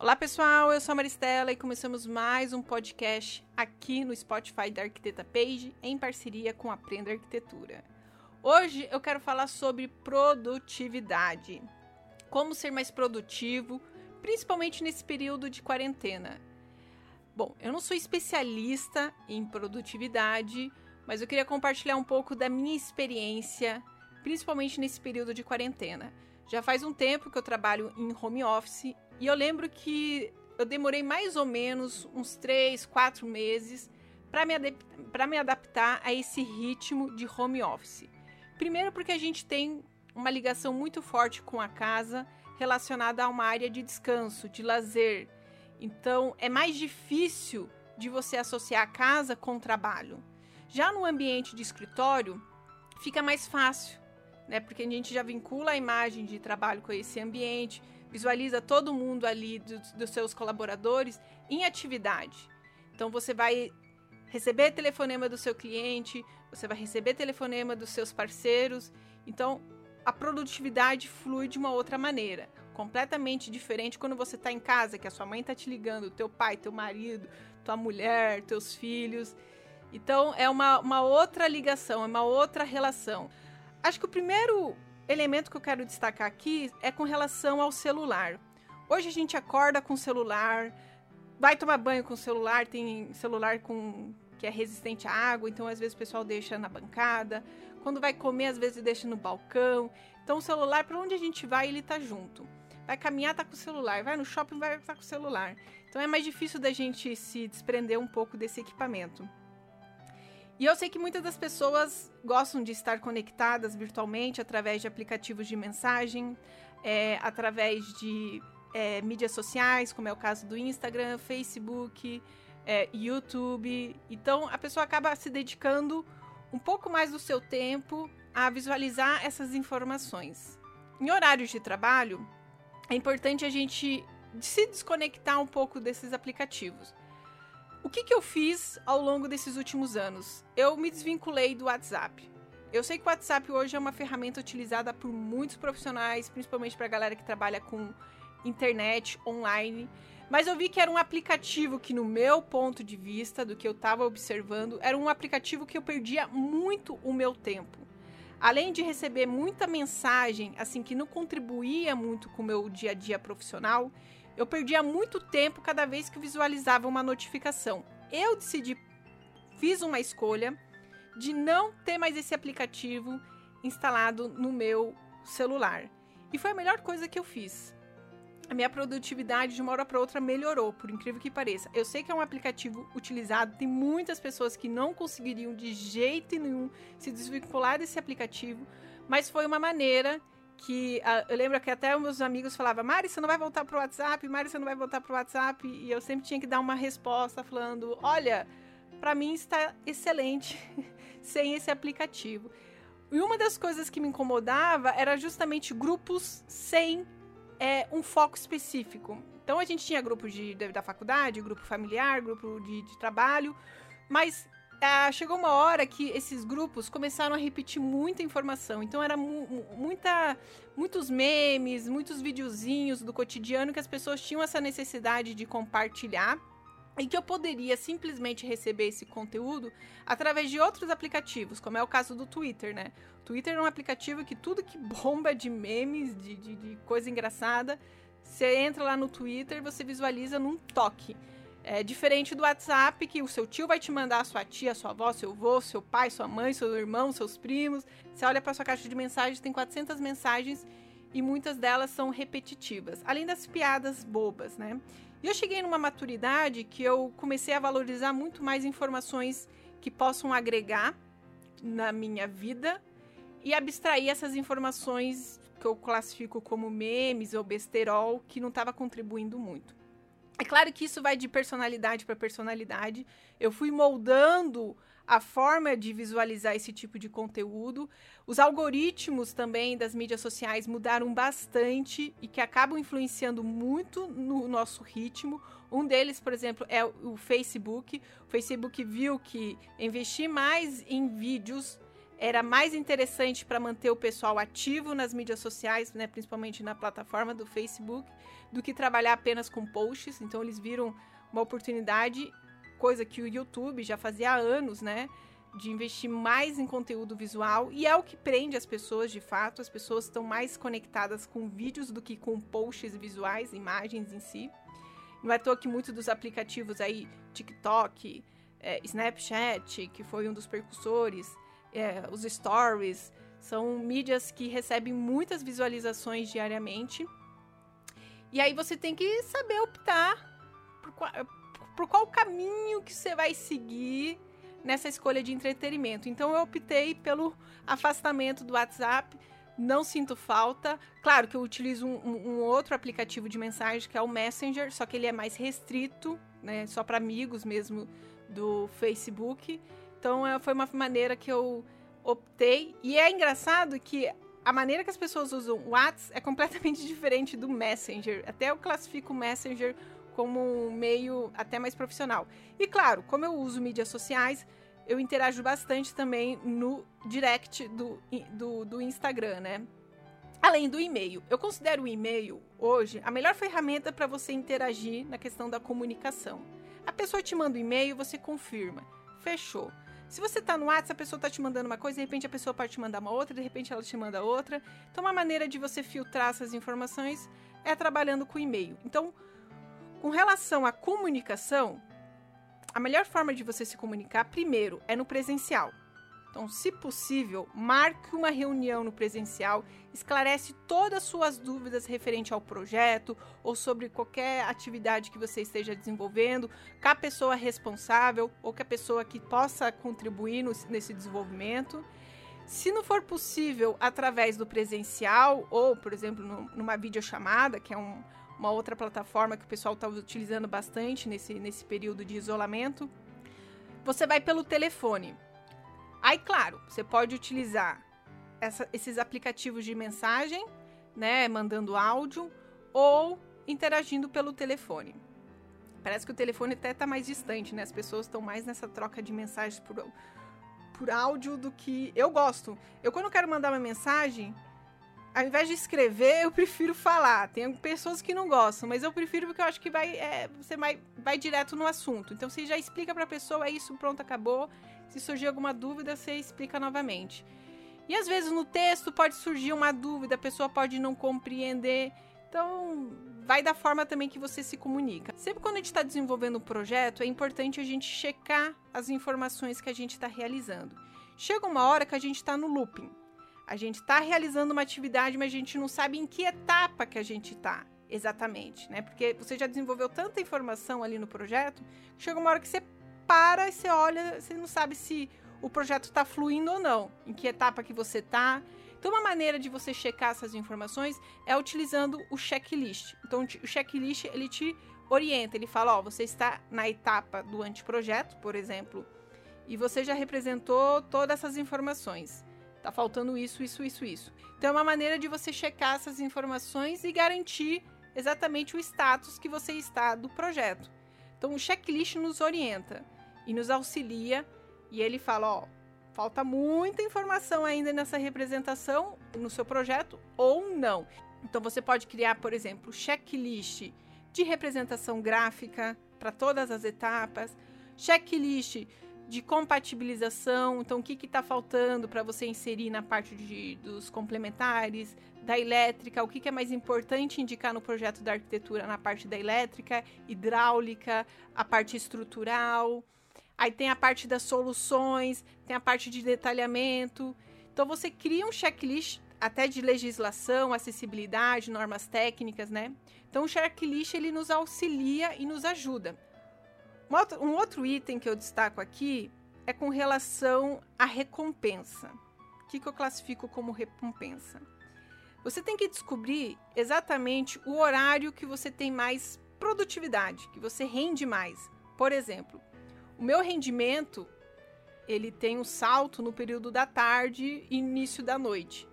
Olá pessoal, eu sou a Maristela e começamos mais um podcast aqui no Spotify da Arquiteta Page em parceria com Aprenda Arquitetura. Hoje eu quero falar sobre produtividade. Como ser mais produtivo, principalmente nesse período de quarentena. Bom, eu não sou especialista em produtividade, mas eu queria compartilhar um pouco da minha experiência, principalmente nesse período de quarentena. Já faz um tempo que eu trabalho em home office e eu lembro que eu demorei mais ou menos uns 3, 4 meses para me, me adaptar a esse ritmo de home office. Primeiro, porque a gente tem uma ligação muito forte com a casa relacionada a uma área de descanso, de lazer. Então, é mais difícil de você associar a casa com o trabalho. Já no ambiente de escritório, fica mais fácil, né? Porque a gente já vincula a imagem de trabalho com esse ambiente, visualiza todo mundo ali dos, dos seus colaboradores em atividade. Então você vai receber telefonema do seu cliente, você vai receber telefonema dos seus parceiros. Então a produtividade flui de uma outra maneira, completamente diferente quando você está em casa, que a sua mãe está te ligando, teu pai, teu marido, tua mulher, teus filhos. Então é uma, uma outra ligação, é uma outra relação. Acho que o primeiro elemento que eu quero destacar aqui é com relação ao celular. Hoje a gente acorda com o celular, vai tomar banho com o celular, tem celular com que é resistente à água, então às vezes o pessoal deixa na bancada. Quando vai comer, às vezes deixa no balcão. Então o celular, para onde a gente vai, ele tá junto. Vai caminhar, tá com o celular. Vai no shopping, vai tá com o celular. Então é mais difícil da gente se desprender um pouco desse equipamento. E eu sei que muitas das pessoas gostam de estar conectadas virtualmente através de aplicativos de mensagem, é, através de é, mídias sociais, como é o caso do Instagram, Facebook, é, YouTube. Então a pessoa acaba se dedicando um pouco mais do seu tempo a visualizar essas informações. Em horários de trabalho, é importante a gente se desconectar um pouco desses aplicativos. O que, que eu fiz ao longo desses últimos anos? Eu me desvinculei do WhatsApp. Eu sei que o WhatsApp hoje é uma ferramenta utilizada por muitos profissionais, principalmente para a galera que trabalha com internet online. Mas eu vi que era um aplicativo que, no meu ponto de vista, do que eu estava observando, era um aplicativo que eu perdia muito o meu tempo. Além de receber muita mensagem, assim, que não contribuía muito com o meu dia a dia profissional, eu perdia muito tempo cada vez que visualizava uma notificação. Eu decidi, fiz uma escolha de não ter mais esse aplicativo instalado no meu celular. E foi a melhor coisa que eu fiz. A minha produtividade de uma hora para outra melhorou, por incrível que pareça. Eu sei que é um aplicativo utilizado, tem muitas pessoas que não conseguiriam de jeito nenhum se desvincular desse aplicativo, mas foi uma maneira que eu lembro que até meus amigos falavam, Mari, você não vai voltar pro WhatsApp, Mari, você não vai voltar pro WhatsApp, e eu sempre tinha que dar uma resposta falando, olha, para mim está excelente sem esse aplicativo. E uma das coisas que me incomodava era justamente grupos sem é, um foco específico. Então a gente tinha grupo de, da faculdade, grupo familiar, grupo de, de trabalho, mas ah, chegou uma hora que esses grupos começaram a repetir muita informação. Então era mu muita, muitos memes, muitos videozinhos do cotidiano que as pessoas tinham essa necessidade de compartilhar e que eu poderia simplesmente receber esse conteúdo através de outros aplicativos, como é o caso do Twitter, né? O Twitter é um aplicativo que tudo que bomba de memes, de, de, de coisa engraçada, você entra lá no Twitter, você visualiza num toque. É diferente do WhatsApp, que o seu tio vai te mandar a sua tia, sua avó, seu avô, seu pai, sua mãe, seu irmão, seus primos. Você olha para sua caixa de mensagens, tem 400 mensagens e muitas delas são repetitivas, além das piadas bobas, né? E eu cheguei numa maturidade que eu comecei a valorizar muito mais informações que possam agregar na minha vida e abstrair essas informações que eu classifico como memes ou besterol que não estava contribuindo muito. É claro que isso vai de personalidade para personalidade. Eu fui moldando a forma de visualizar esse tipo de conteúdo. Os algoritmos também das mídias sociais mudaram bastante e que acabam influenciando muito no nosso ritmo. Um deles, por exemplo, é o Facebook. O Facebook viu que investir mais em vídeos era mais interessante para manter o pessoal ativo nas mídias sociais, né, principalmente na plataforma do Facebook, do que trabalhar apenas com posts. Então eles viram uma oportunidade, coisa que o YouTube já fazia há anos, né? De investir mais em conteúdo visual e é o que prende as pessoas de fato. As pessoas estão mais conectadas com vídeos do que com posts visuais, imagens em si. Não é à toa que muitos dos aplicativos aí, TikTok, é, Snapchat, que foi um dos percussores, é, os stories, são mídias que recebem muitas visualizações diariamente. E aí você tem que saber optar por qual, por qual caminho que você vai seguir nessa escolha de entretenimento. Então eu optei pelo afastamento do WhatsApp. Não sinto falta. Claro que eu utilizo um, um outro aplicativo de mensagem que é o Messenger, só que ele é mais restrito, né? Só para amigos mesmo do Facebook. Então é, foi uma maneira que eu optei. E é engraçado que a maneira que as pessoas usam o WhatsApp é completamente diferente do Messenger. Até eu classifico o Messenger como um meio até mais profissional. E claro, como eu uso mídias sociais, eu interajo bastante também no direct do, do, do Instagram, né? Além do e-mail. Eu considero o e-mail hoje a melhor ferramenta para você interagir na questão da comunicação. A pessoa te manda um e-mail, você confirma. Fechou. Se você está no WhatsApp, a pessoa está te mandando uma coisa, de repente a pessoa pode te mandar uma outra, de repente ela te manda outra. Então, uma maneira de você filtrar essas informações é trabalhando com e-mail. Então, com relação à comunicação, a melhor forma de você se comunicar, primeiro, é no presencial. Então, se possível, marque uma reunião no presencial, esclarece todas as suas dúvidas referente ao projeto ou sobre qualquer atividade que você esteja desenvolvendo, com a pessoa responsável ou com a pessoa que possa contribuir no, nesse desenvolvimento. Se não for possível através do presencial ou, por exemplo, numa videochamada, que é um, uma outra plataforma que o pessoal está utilizando bastante nesse, nesse período de isolamento, você vai pelo telefone. Aí, claro, você pode utilizar essa, esses aplicativos de mensagem, né, mandando áudio ou interagindo pelo telefone. Parece que o telefone até está mais distante, né? As pessoas estão mais nessa troca de mensagens por, por áudio do que eu gosto. Eu quando quero mandar uma mensagem, ao invés de escrever, eu prefiro falar. Tem pessoas que não gostam, mas eu prefiro porque eu acho que vai, é, você vai, vai direto no assunto. Então você já explica para a pessoa, é isso, pronto, acabou. Se surgir alguma dúvida, você explica novamente. E às vezes no texto pode surgir uma dúvida, a pessoa pode não compreender. Então, vai da forma também que você se comunica. Sempre quando a gente está desenvolvendo um projeto, é importante a gente checar as informações que a gente está realizando. Chega uma hora que a gente está no looping. A gente está realizando uma atividade, mas a gente não sabe em que etapa que a gente está exatamente, né? Porque você já desenvolveu tanta informação ali no projeto, chega uma hora que você para e você olha, você não sabe se o projeto está fluindo ou não, em que etapa que você está. Então, uma maneira de você checar essas informações é utilizando o checklist. Então, o checklist ele te orienta, ele fala, ó, você está na etapa do anteprojeto, por exemplo, e você já representou todas essas informações. Tá faltando isso, isso, isso, isso. Então, é uma maneira de você checar essas informações e garantir exatamente o status que você está do projeto. Então, o checklist nos orienta e nos auxilia e ele fala, ó, falta muita informação ainda nessa representação no seu projeto ou não. Então você pode criar, por exemplo, checklist de representação gráfica para todas as etapas, checklist de compatibilização, então o que está faltando para você inserir na parte de, dos complementares, da elétrica, o que, que, é mais importante indicar no projeto da arquitetura na parte da elétrica, hidráulica, a parte estrutural. Aí tem a parte das soluções, tem a parte de detalhamento. Então você cria um checklist até de legislação, acessibilidade, normas técnicas, né? Então o checklist ele nos auxilia e nos ajuda. Um outro item que eu destaco aqui é com relação à recompensa. O que, que eu classifico como recompensa? Você tem que descobrir exatamente o horário que você tem mais produtividade, que você rende mais. Por exemplo, o meu rendimento ele tem um salto no período da tarde e início da noite.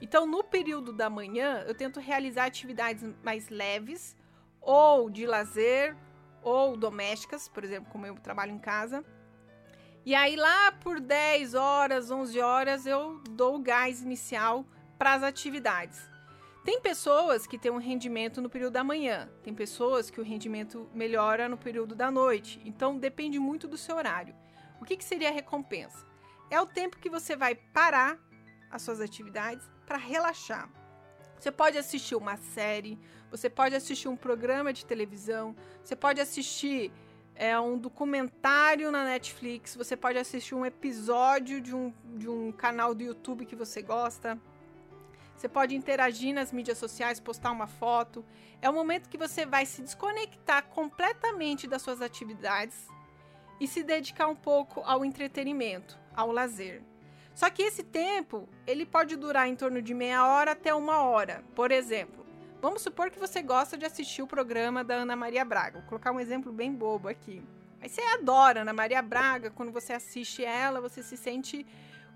Então, no período da manhã, eu tento realizar atividades mais leves, ou de lazer, ou domésticas, por exemplo, como eu trabalho em casa. E aí lá por 10 horas, 11 horas eu dou o gás inicial para as atividades. Tem pessoas que têm um rendimento no período da manhã, tem pessoas que o rendimento melhora no período da noite. Então depende muito do seu horário. O que, que seria a recompensa? É o tempo que você vai parar as suas atividades para relaxar. Você pode assistir uma série, você pode assistir um programa de televisão, você pode assistir é, um documentário na Netflix, você pode assistir um episódio de um, de um canal do YouTube que você gosta. Você pode interagir nas mídias sociais, postar uma foto. É o momento que você vai se desconectar completamente das suas atividades e se dedicar um pouco ao entretenimento, ao lazer. Só que esse tempo, ele pode durar em torno de meia hora até uma hora. Por exemplo, vamos supor que você gosta de assistir o programa da Ana Maria Braga. Vou colocar um exemplo bem bobo aqui. Aí você adora Ana Maria Braga, quando você assiste ela, você se sente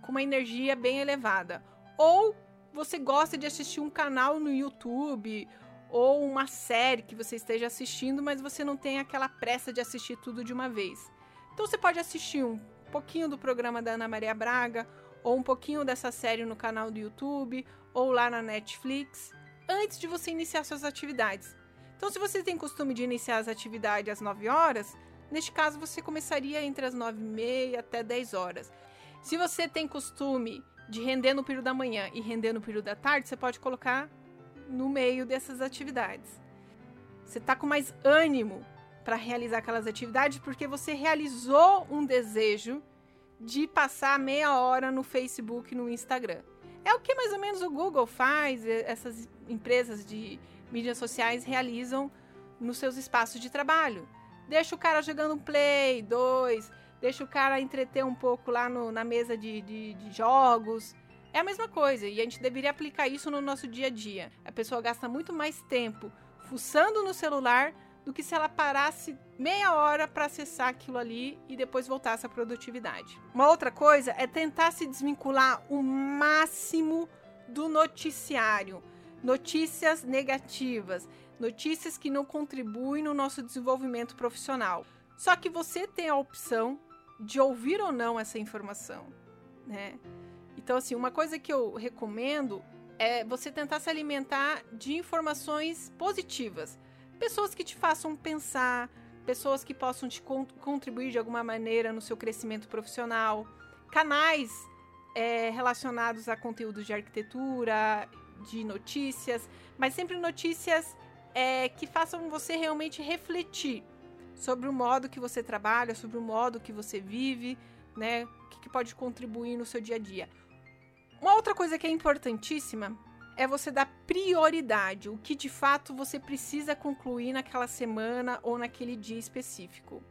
com uma energia bem elevada. Ou você gosta de assistir um canal no YouTube ou uma série que você esteja assistindo, mas você não tem aquela pressa de assistir tudo de uma vez. Então você pode assistir um pouquinho do programa da Ana Maria Braga ou um pouquinho dessa série no canal do YouTube ou lá na Netflix antes de você iniciar suas atividades. Então, se você tem costume de iniciar as atividades às 9 horas, neste caso você começaria entre as 9 e meia até 10 horas. Se você tem costume de render no período da manhã e render no período da tarde, você pode colocar no meio dessas atividades. Você está com mais ânimo para realizar aquelas atividades porque você realizou um desejo de passar meia hora no Facebook no Instagram. É o que mais ou menos o Google faz, essas empresas de mídias sociais realizam nos seus espaços de trabalho. Deixa o cara jogando um play, dois, deixa o cara entreter um pouco lá no, na mesa de, de, de jogos. É a mesma coisa e a gente deveria aplicar isso no nosso dia a dia. A pessoa gasta muito mais tempo fuçando no celular do que se ela parasse meia hora para acessar aquilo ali e depois voltasse à produtividade. Uma outra coisa é tentar se desvincular o máximo do noticiário. Notícias negativas, notícias que não contribuem no nosso desenvolvimento profissional. Só que você tem a opção de ouvir ou não essa informação, né? Então, assim, uma coisa que eu recomendo é você tentar se alimentar de informações positivas pessoas que te façam pensar, pessoas que possam te contribuir de alguma maneira no seu crescimento profissional, canais é, relacionados a conteúdos de arquitetura, de notícias, mas sempre notícias é, que façam você realmente refletir sobre o modo que você trabalha, sobre o modo que você vive, né? O que, que pode contribuir no seu dia a dia. Uma outra coisa que é importantíssima é você dar prioridade, o que de fato você precisa concluir naquela semana ou naquele dia específico.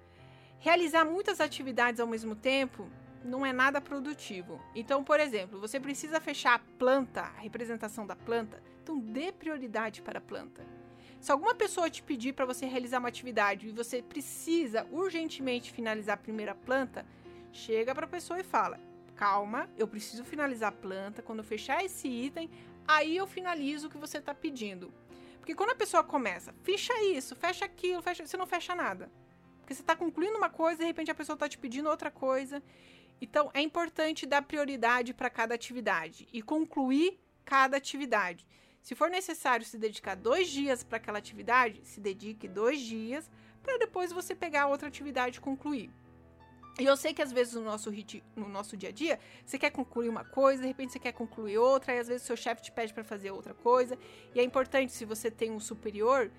Realizar muitas atividades ao mesmo tempo não é nada produtivo. Então, por exemplo, você precisa fechar a planta, a representação da planta, então dê prioridade para a planta. Se alguma pessoa te pedir para você realizar uma atividade e você precisa urgentemente finalizar a primeira planta, chega para a pessoa e fala: calma, eu preciso finalizar a planta. Quando eu fechar esse item, aí eu finalizo o que você está pedindo. Porque quando a pessoa começa, fecha isso, fecha aquilo, fecha, você não fecha nada. Porque você está concluindo uma coisa e de repente a pessoa está te pedindo outra coisa. Então é importante dar prioridade para cada atividade e concluir cada atividade. Se for necessário se dedicar dois dias para aquela atividade, se dedique dois dias para depois você pegar outra atividade e concluir. E eu sei que às vezes no nosso, no nosso dia a dia, você quer concluir uma coisa, de repente você quer concluir outra, e às vezes seu chefe te pede para fazer outra coisa. E é importante, se você tem um superior,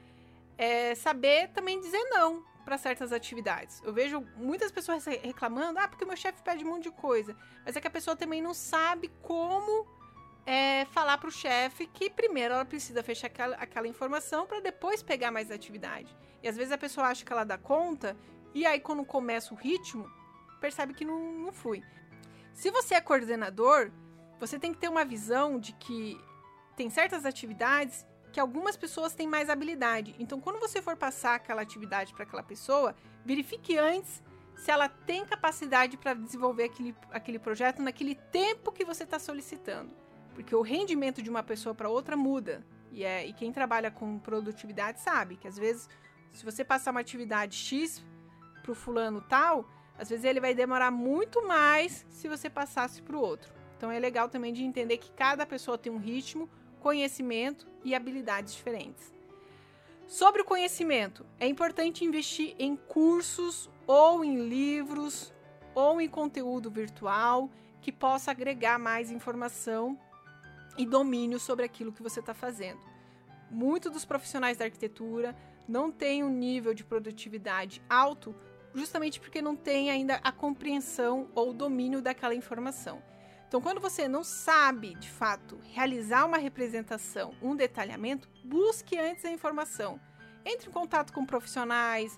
é saber também dizer não para certas atividades. Eu vejo muitas pessoas reclamando, ah, porque meu chefe pede um monte de coisa. Mas é que a pessoa também não sabe como é, falar para o chefe que primeiro ela precisa fechar aquela, aquela informação para depois pegar mais atividade. E às vezes a pessoa acha que ela dá conta, e aí quando começa o ritmo, percebe que não, não flui. Se você é coordenador, você tem que ter uma visão de que tem certas atividades que algumas pessoas têm mais habilidade. Então, quando você for passar aquela atividade para aquela pessoa, verifique antes se ela tem capacidade para desenvolver aquele, aquele projeto naquele tempo que você está solicitando. Porque o rendimento de uma pessoa para outra muda. E, é, e quem trabalha com produtividade sabe que às vezes, se você passar uma atividade X para o fulano tal, Às vezes ele vai demorar muito mais se você passasse para o outro. Então é legal também de entender que cada pessoa tem um ritmo, conhecimento e habilidades diferentes. Sobre o conhecimento, é importante investir em cursos ou em livros ou em conteúdo virtual que possa agregar mais informação e domínio sobre aquilo que você está fazendo. Muitos dos profissionais da arquitetura não têm um nível de produtividade alto justamente porque não tem ainda a compreensão ou domínio daquela informação. Então, quando você não sabe, de fato, realizar uma representação, um detalhamento, busque antes a informação. Entre em contato com profissionais,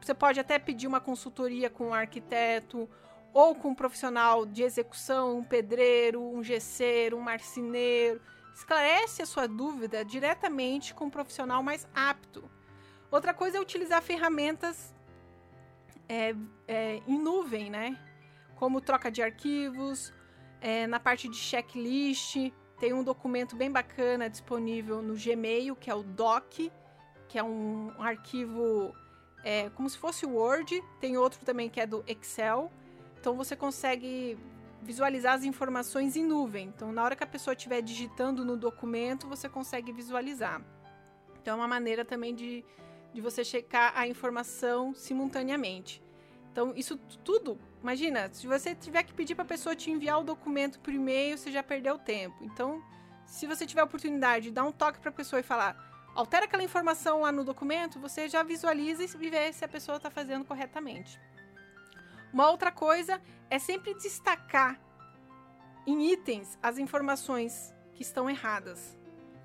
você pode até pedir uma consultoria com um arquiteto ou com um profissional de execução, um pedreiro, um gesseiro, um marceneiro. Esclarece a sua dúvida diretamente com um profissional mais apto. Outra coisa é utilizar ferramentas é, é, em nuvem, né? Como troca de arquivos, é, na parte de checklist, tem um documento bem bacana disponível no Gmail, que é o Doc, que é um, um arquivo é, como se fosse o Word. Tem outro também que é do Excel. Então você consegue visualizar as informações em nuvem. Então, na hora que a pessoa estiver digitando no documento, você consegue visualizar. Então, é uma maneira também de de você checar a informação simultaneamente. Então, isso tudo, imagina, se você tiver que pedir para a pessoa te enviar o documento por e-mail, você já perdeu tempo. Então, se você tiver a oportunidade de dar um toque para a pessoa e falar, altera aquela informação lá no documento, você já visualiza e vê se a pessoa está fazendo corretamente. Uma outra coisa é sempre destacar em itens as informações que estão erradas.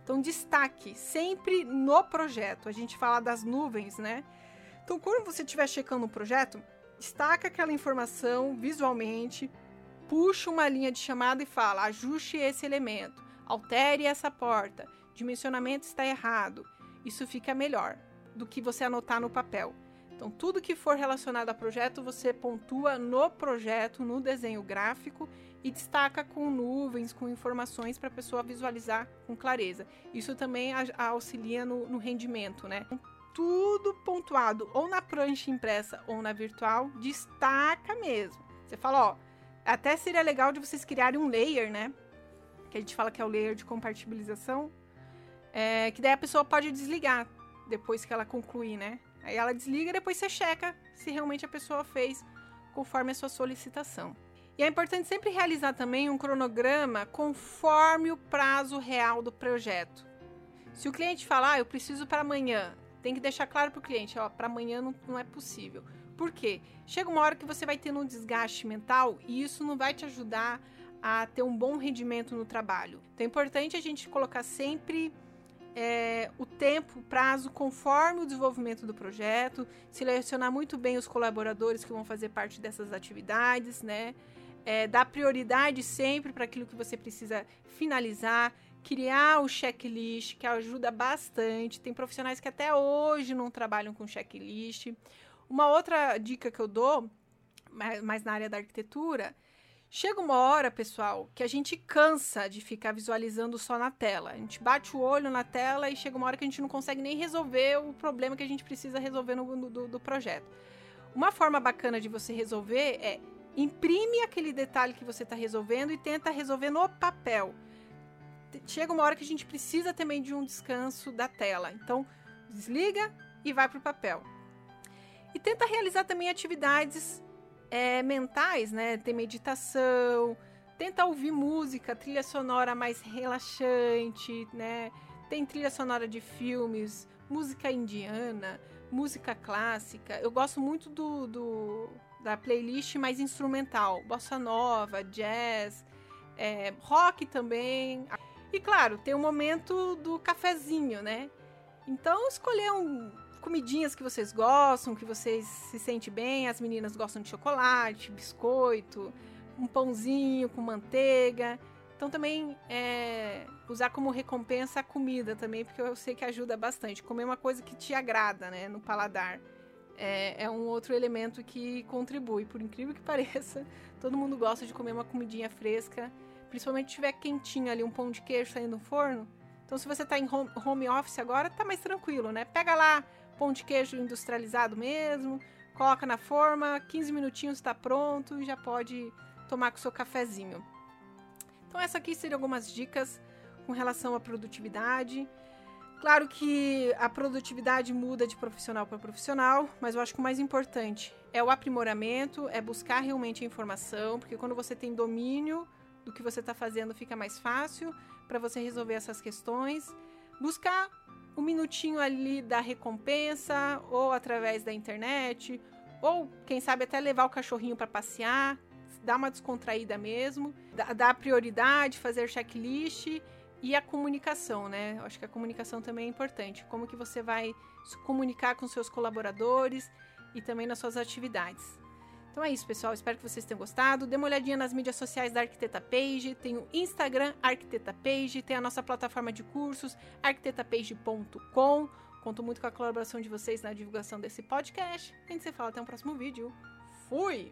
Então, destaque sempre no projeto. A gente fala das nuvens, né? Então, quando você estiver checando um projeto, destaca aquela informação visualmente, puxa uma linha de chamada e fala: ajuste esse elemento, altere essa porta, dimensionamento está errado. Isso fica melhor do que você anotar no papel. Então, tudo que for relacionado a projeto, você pontua no projeto, no desenho gráfico e destaca com nuvens, com informações para a pessoa visualizar com clareza. Isso também auxilia no, no rendimento, né? Tudo pontuado ou na prancha impressa ou na virtual, destaca mesmo. Você fala, ó, até seria legal de vocês criarem um layer, né? Que a gente fala que é o layer de compartibilização. É, que daí a pessoa pode desligar depois que ela concluir, né? Aí ela desliga e depois você checa se realmente a pessoa fez conforme a sua solicitação. E é importante sempre realizar também um cronograma conforme o prazo real do projeto. Se o cliente falar, ah, eu preciso para amanhã, tem que deixar claro para o cliente, ó, para amanhã não, não é possível. Por quê? Chega uma hora que você vai tendo um desgaste mental e isso não vai te ajudar a ter um bom rendimento no trabalho. Então é importante a gente colocar sempre é, o tempo, o prazo, conforme o desenvolvimento do projeto, selecionar muito bem os colaboradores que vão fazer parte dessas atividades, né? é, dar prioridade sempre para aquilo que você precisa finalizar, criar o checklist, que ajuda bastante. Tem profissionais que até hoje não trabalham com checklist. Uma outra dica que eu dou, mais na área da arquitetura, chega uma hora, pessoal, que a gente cansa de ficar visualizando só na tela. A gente bate o olho na tela e chega uma hora que a gente não consegue nem resolver o problema que a gente precisa resolver no, no do, do projeto. Uma forma bacana de você resolver é imprime aquele detalhe que você está resolvendo e tenta resolver no papel. Chega uma hora que a gente precisa também de um descanso da tela. Então, desliga e vai para o papel. E tenta realizar também atividades é, mentais, né? Tem meditação, tenta ouvir música, trilha sonora mais relaxante, né? Tem trilha sonora de filmes, música indiana, música clássica. Eu gosto muito do, do da playlist mais instrumental, bossa nova, jazz, é, rock também. E claro, tem o momento do cafezinho, né? Então escolher um, comidinhas que vocês gostam, que vocês se sentem bem. As meninas gostam de chocolate, biscoito, um pãozinho com manteiga. Então também é, usar como recompensa a comida também, porque eu sei que ajuda bastante. Comer uma coisa que te agrada, né, no paladar é, é, um outro elemento que contribui. Por incrível que pareça, todo mundo gosta de comer uma comidinha fresca, principalmente se tiver quentinho ali, um pão de queijo saindo do forno. Então, se você está em home, office agora, tá mais tranquilo, né? Pega lá pão de queijo industrializado mesmo, coloca na forma, 15 minutinhos está pronto e já pode tomar com seu cafezinho. Então, essa aqui seriam algumas dicas com relação à produtividade. Claro que a produtividade muda de profissional para profissional, mas eu acho que o mais importante é o aprimoramento, é buscar realmente a informação, porque quando você tem domínio do que você está fazendo, fica mais fácil para você resolver essas questões. Buscar um minutinho ali da recompensa, ou através da internet, ou quem sabe até levar o cachorrinho para passear, dar uma descontraída mesmo, dar prioridade, fazer checklist e a comunicação, né? Acho que a comunicação também é importante. Como que você vai se comunicar com seus colaboradores e também nas suas atividades. Então é isso, pessoal. Espero que vocês tenham gostado. Dê uma olhadinha nas mídias sociais da Arquiteta Page. Tem o Instagram Arquiteta Page, tem a nossa plataforma de cursos arquitetapage.com. Conto muito com a colaboração de vocês na divulgação desse podcast. A gente se fala até um próximo vídeo. Fui!